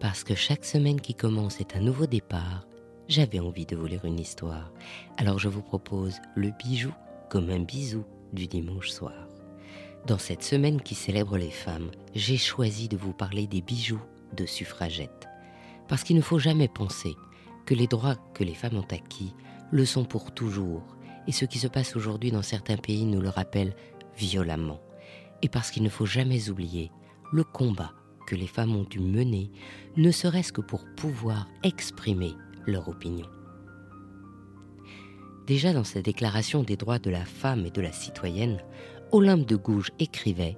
Parce que chaque semaine qui commence est un nouveau départ, j'avais envie de vous lire une histoire. Alors je vous propose le bijou comme un bisou du dimanche soir. Dans cette semaine qui célèbre les femmes, j'ai choisi de vous parler des bijoux de suffragettes. Parce qu'il ne faut jamais penser que les droits que les femmes ont acquis le sont pour toujours, et ce qui se passe aujourd'hui dans certains pays nous le rappelle violemment. Et parce qu'il ne faut jamais oublier le combat que les femmes ont dû mener, ne serait-ce que pour pouvoir exprimer leur opinion. Déjà dans sa déclaration des droits de la femme et de la citoyenne, Olympe de Gouges écrivait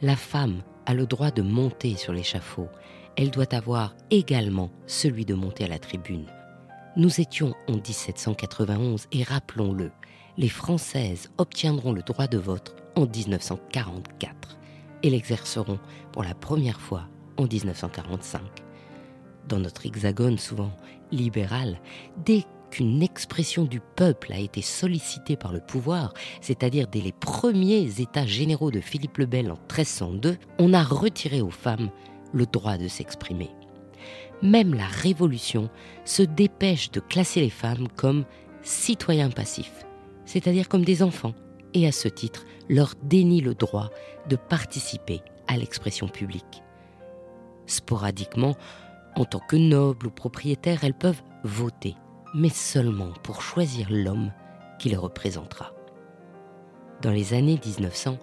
La femme a le droit de monter sur l'échafaud, elle doit avoir également celui de monter à la tribune. Nous étions en 1791 et rappelons-le, les Françaises obtiendront le droit de vote en 1944 et l'exerceront pour la première fois en 1945. Dans notre hexagone souvent libéral, dès qu'une expression du peuple a été sollicitée par le pouvoir, c'est-à-dire dès les premiers états généraux de Philippe le Bel en 1302, on a retiré aux femmes le droit de s'exprimer. Même la Révolution se dépêche de classer les femmes comme citoyens passifs, c'est-à-dire comme des enfants, et à ce titre leur dénie le droit de participer à l'expression publique. Sporadiquement, en tant que nobles ou propriétaires, elles peuvent voter, mais seulement pour choisir l'homme qui les représentera. Dans les années 1900,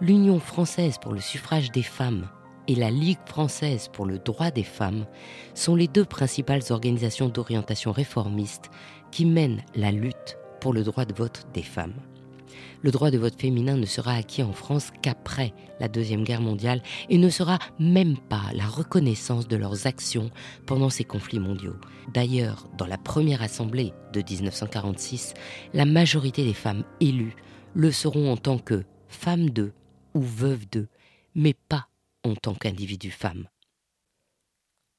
l'Union française pour le suffrage des femmes et la Ligue française pour le droit des femmes sont les deux principales organisations d'orientation réformiste qui mènent la lutte pour le droit de vote des femmes le droit de vote féminin ne sera acquis en France qu'après la Deuxième Guerre mondiale et ne sera même pas la reconnaissance de leurs actions pendant ces conflits mondiaux. D'ailleurs, dans la première assemblée de 1946, la majorité des femmes élues le seront en tant que femmes d'eux ou veuves d'eux, mais pas en tant qu'individus femmes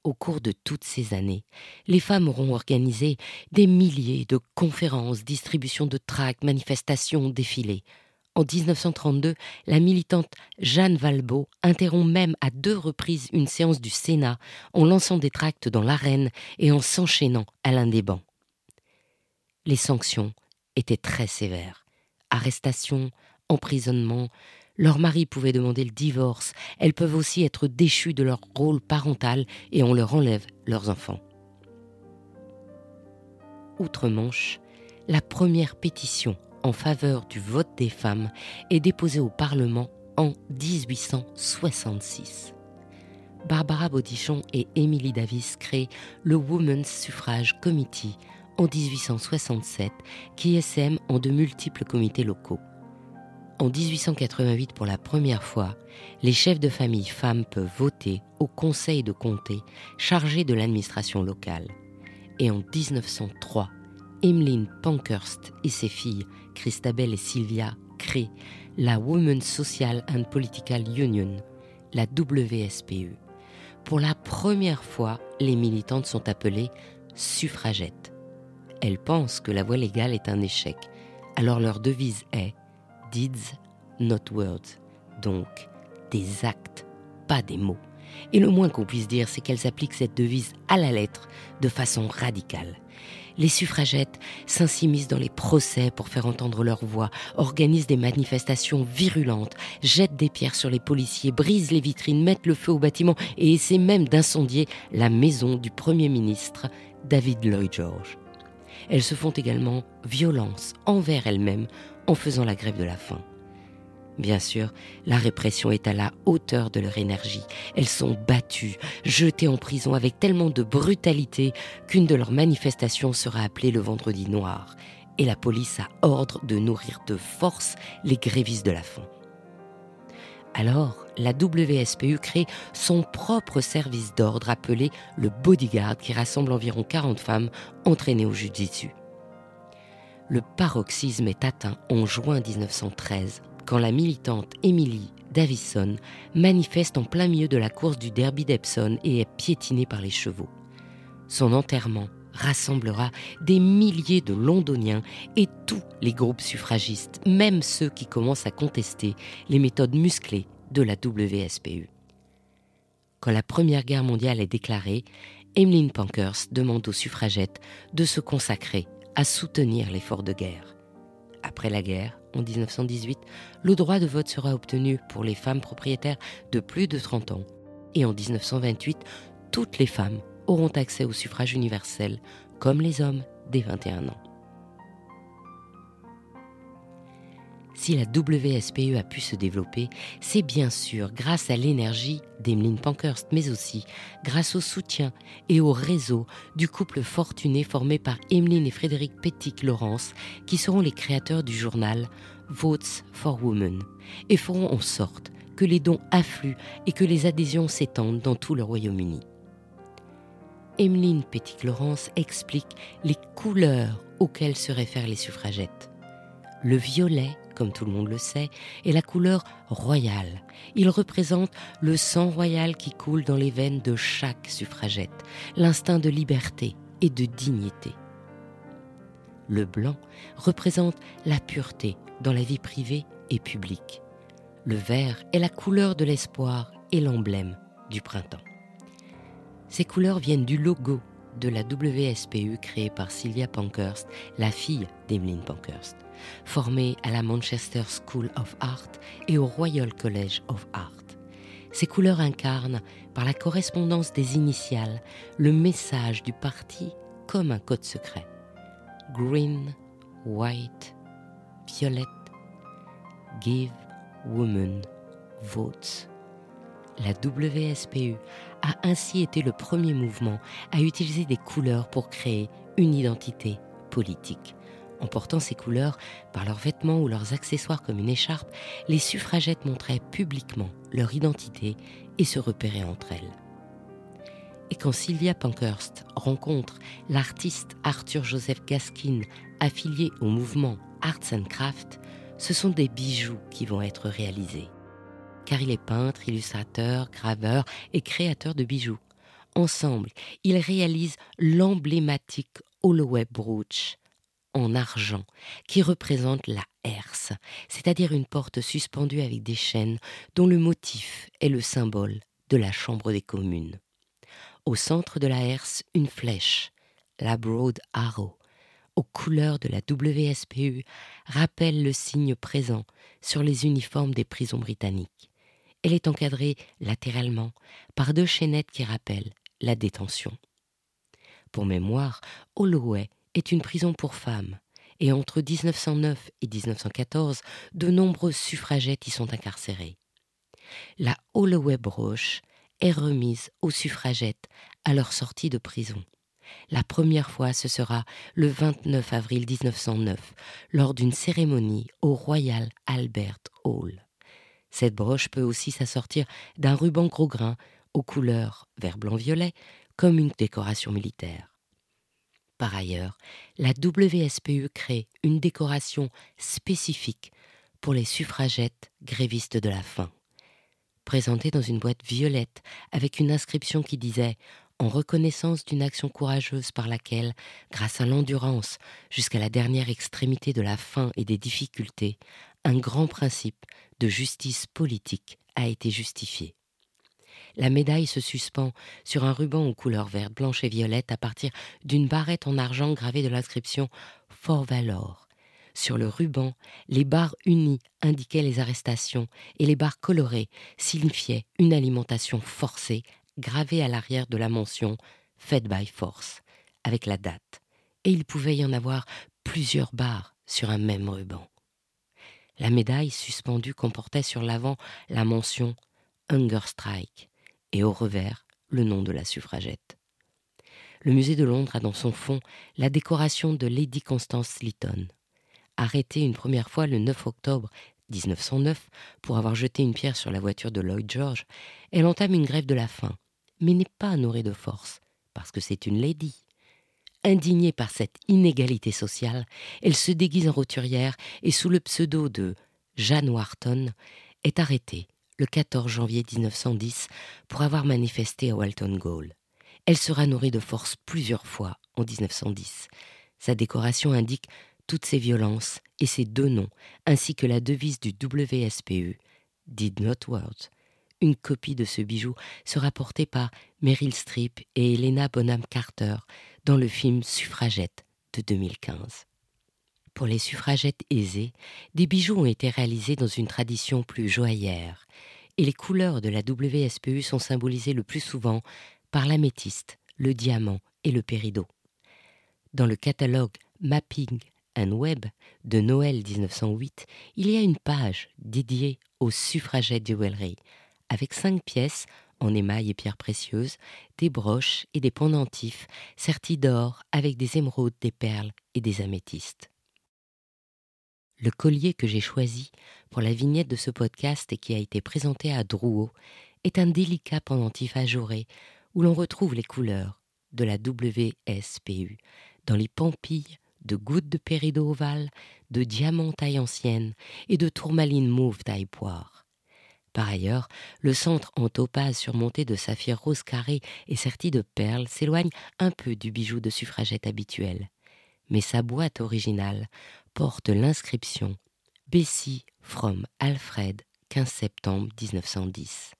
au cours de toutes ces années, les femmes auront organisé des milliers de conférences, distributions de tracts, manifestations, défilés. En 1932, la militante Jeanne Valbeau interrompt même à deux reprises une séance du Sénat en lançant des tracts dans l'arène et en s'enchaînant à l'un des bancs. Les sanctions étaient très sévères. Arrestation, emprisonnement, leurs maris pouvaient demander le divorce, elles peuvent aussi être déchues de leur rôle parental et on leur enlève leurs enfants. Outre-Manche, la première pétition en faveur du vote des femmes est déposée au Parlement en 1866. Barbara Bodichon et Emily Davis créent le Women's Suffrage Committee en 1867 qui essaime en de multiples comités locaux. En 1888, pour la première fois, les chefs de famille femmes peuvent voter au conseil de comté chargé de l'administration locale. Et en 1903, Emmeline Pankhurst et ses filles, Christabel et Sylvia, créent la Women's Social and Political Union, la WSPE. Pour la première fois, les militantes sont appelées suffragettes. Elles pensent que la voie légale est un échec, alors leur devise est deeds, not words. Donc, des actes, pas des mots. Et le moins qu'on puisse dire, c'est qu'elles appliquent cette devise à la lettre, de façon radicale. Les suffragettes s'insimisent dans les procès pour faire entendre leur voix, organisent des manifestations virulentes, jettent des pierres sur les policiers, brisent les vitrines, mettent le feu au bâtiment et essaient même d'incendier la maison du Premier ministre David Lloyd George. Elles se font également violence envers elles-mêmes en faisant la grève de la faim. Bien sûr, la répression est à la hauteur de leur énergie. Elles sont battues, jetées en prison avec tellement de brutalité qu'une de leurs manifestations sera appelée le vendredi noir, et la police a ordre de nourrir de force les grévistes de la faim. Alors, la WSPU crée son propre service d'ordre appelé le Bodyguard qui rassemble environ 40 femmes entraînées au judiciaire le paroxysme est atteint en juin 1913 quand la militante Emily Davison manifeste en plein milieu de la course du Derby d'Epsom et est piétinée par les chevaux. Son enterrement rassemblera des milliers de londoniens et tous les groupes suffragistes, même ceux qui commencent à contester les méthodes musclées de la WSPU. Quand la Première Guerre mondiale est déclarée, Emmeline Pankhurst demande aux suffragettes de se consacrer à soutenir l'effort de guerre. Après la guerre, en 1918, le droit de vote sera obtenu pour les femmes propriétaires de plus de 30 ans. Et en 1928, toutes les femmes auront accès au suffrage universel, comme les hommes dès 21 ans. Si la WSPE a pu se développer, c'est bien sûr grâce à l'énergie d'Emeline Pankhurst, mais aussi grâce au soutien et au réseau du couple fortuné formé par Emeline et Frédéric Pettit-Laurence, qui seront les créateurs du journal Votes for Women, et feront en sorte que les dons affluent et que les adhésions s'étendent dans tout le Royaume-Uni. Emeline Pettit-Laurence explique les couleurs auxquelles se réfèrent les suffragettes. Le violet comme tout le monde le sait, est la couleur royale. Il représente le sang royal qui coule dans les veines de chaque suffragette, l'instinct de liberté et de dignité. Le blanc représente la pureté dans la vie privée et publique. Le vert est la couleur de l'espoir et l'emblème du printemps. Ces couleurs viennent du logo de la WSPU créée par Sylvia Pankhurst, la fille d'Emeline Pankhurst formée à la Manchester School of Art et au Royal College of Art. Ces couleurs incarnent, par la correspondance des initiales, le message du parti comme un code secret. Green, white, violet, give women votes. La WSPU a ainsi été le premier mouvement à utiliser des couleurs pour créer une identité politique. En portant ces couleurs, par leurs vêtements ou leurs accessoires comme une écharpe, les suffragettes montraient publiquement leur identité et se repéraient entre elles. Et quand Sylvia Pankhurst rencontre l'artiste Arthur Joseph Gaskin, affilié au mouvement Arts and Crafts, ce sont des bijoux qui vont être réalisés. Car il est peintre, illustrateur, graveur et créateur de bijoux. Ensemble, ils réalisent l'emblématique Holloway Brooch, en argent qui représente la herse, c'est-à-dire une porte suspendue avec des chaînes dont le motif est le symbole de la Chambre des communes. Au centre de la herse, une flèche, la Broad Arrow, aux couleurs de la WSPU, rappelle le signe présent sur les uniformes des prisons britanniques. Elle est encadrée latéralement par deux chaînettes qui rappellent la détention. Pour mémoire, Holloway est une prison pour femmes, et entre 1909 et 1914, de nombreuses suffragettes y sont incarcérées. La Holloway Broche est remise aux suffragettes à leur sortie de prison. La première fois, ce sera le 29 avril 1909, lors d'une cérémonie au Royal Albert Hall. Cette broche peut aussi s'assortir d'un ruban gros grain aux couleurs vert blanc violet comme une décoration militaire. Par ailleurs, la WSPU crée une décoration spécifique pour les suffragettes grévistes de la faim. Présentée dans une boîte violette avec une inscription qui disait en reconnaissance d'une action courageuse par laquelle, grâce à l'endurance jusqu'à la dernière extrémité de la faim et des difficultés, un grand principe de justice politique a été justifié. La médaille se suspend sur un ruban aux couleurs verte, blanche et violette à partir d'une barrette en argent gravée de l'inscription For Valor. Sur le ruban, les barres unies indiquaient les arrestations et les barres colorées signifiaient une alimentation forcée gravée à l'arrière de la mention Fed by Force, avec la date. Et il pouvait y en avoir plusieurs barres sur un même ruban. La médaille suspendue comportait sur l'avant la mention Hunger Strike, et au revers le nom de la suffragette. Le musée de Londres a dans son fond la décoration de Lady Constance Lytton. Arrêtée une première fois le 9 octobre 1909 pour avoir jeté une pierre sur la voiture de Lloyd George, elle entame une grève de la faim, mais n'est pas nourrie de force, parce que c'est une lady. Indignée par cette inégalité sociale, elle se déguise en roturière et sous le pseudo de Jeanne Wharton est arrêtée le 14 janvier 1910 pour avoir manifesté à Walton Gaol. Elle sera nourrie de force plusieurs fois en 1910. Sa décoration indique toutes ses violences et ses deux noms, ainsi que la devise du WSPU, Did Not Words, une copie de ce bijou sera portée par Meryl Streep et Helena Bonham Carter dans le film Suffragette de 2015. Pour les suffragettes aisées, des bijoux ont été réalisés dans une tradition plus joaillère, et les couleurs de la WSPU sont symbolisées le plus souvent par l'améthyste, le diamant et le péridot. Dans le catalogue Mapping and Web de Noël 1908, il y a une page dédiée aux suffragettes jewelry, avec cinq pièces en émail et pierres précieuses, des broches et des pendentifs sertis d'or avec des émeraudes, des perles et des améthystes. Le collier que j'ai choisi pour la vignette de ce podcast et qui a été présenté à Drouot est un délicat pendentif ajouré où l'on retrouve les couleurs de la WSPU dans les pampilles de gouttes de péridot ovale, de diamants taille ancienne et de tourmaline mauve taille poire. Par ailleurs, le centre en topaz surmonté de saphir rose carré et serti de perles s'éloigne un peu du bijou de suffragette habituel. Mais sa boîte originale porte l'inscription Bessie from Alfred, 15 septembre 1910.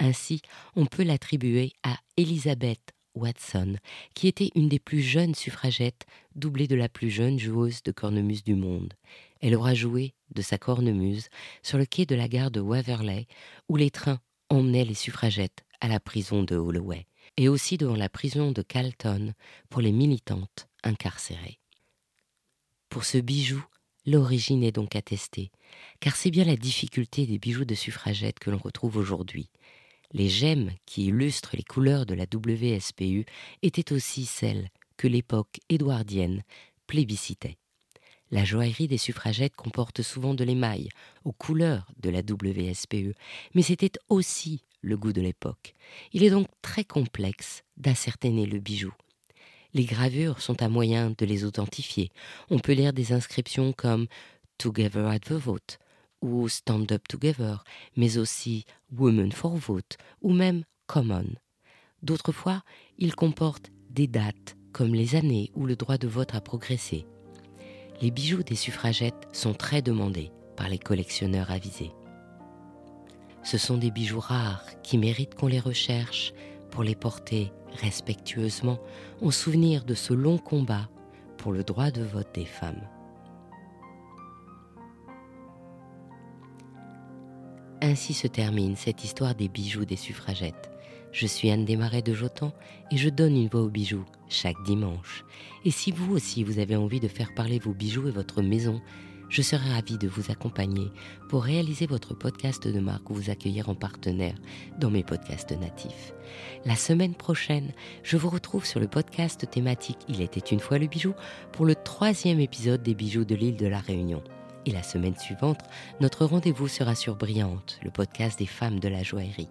Ainsi, on peut l'attribuer à Elizabeth Watson, qui était une des plus jeunes suffragettes, doublée de la plus jeune joueuse de cornemuse du monde. Elle aura joué de sa cornemuse sur le quai de la gare de Waverley, où les trains emmenaient les suffragettes à la prison de Holloway, et aussi devant la prison de Calton pour les militantes incarcérées. Pour ce bijou, l'origine est donc attestée, car c'est bien la difficulté des bijoux de suffragettes que l'on retrouve aujourd'hui. Les gemmes qui illustrent les couleurs de la WSPU étaient aussi celles que l'époque édouardienne plébiscitait. La joaillerie des suffragettes comporte souvent de l'émail aux couleurs de la WSPU, mais c'était aussi le goût de l'époque. Il est donc très complexe d'ascertainer le bijou. Les gravures sont un moyen de les authentifier. On peut lire des inscriptions comme Together at the Vote ou Stand Up Together, mais aussi Women for Vote ou même Common. D'autres fois, ils comportent des dates comme les années où le droit de vote a progressé. Les bijoux des suffragettes sont très demandés par les collectionneurs avisés. Ce sont des bijoux rares qui méritent qu'on les recherche pour les porter respectueusement en souvenir de ce long combat pour le droit de vote des femmes. Ainsi se termine cette histoire des bijoux des suffragettes. Je suis Anne Desmarais de Jotan et je donne une voix aux bijoux chaque dimanche. Et si vous aussi vous avez envie de faire parler vos bijoux et votre maison, je serai ravie de vous accompagner pour réaliser votre podcast de marque ou vous accueillir en partenaire dans mes podcasts natifs. La semaine prochaine, je vous retrouve sur le podcast thématique Il était une fois le bijou pour le troisième épisode des bijoux de l'île de la Réunion. Et la semaine suivante, notre rendez-vous sera sur Brillante, le podcast des femmes de la joaillerie.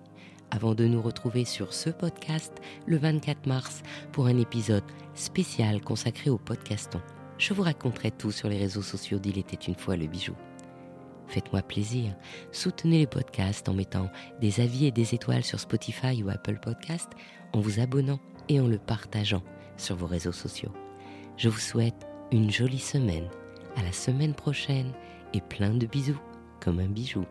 Avant de nous retrouver sur ce podcast le 24 mars pour un épisode spécial consacré au podcaston je vous raconterai tout sur les réseaux sociaux d'Il était une fois le bijou. Faites-moi plaisir, soutenez les podcasts en mettant des avis et des étoiles sur Spotify ou Apple Podcast, en vous abonnant et en le partageant sur vos réseaux sociaux. Je vous souhaite une jolie semaine, à la semaine prochaine et plein de bisous comme un bijou.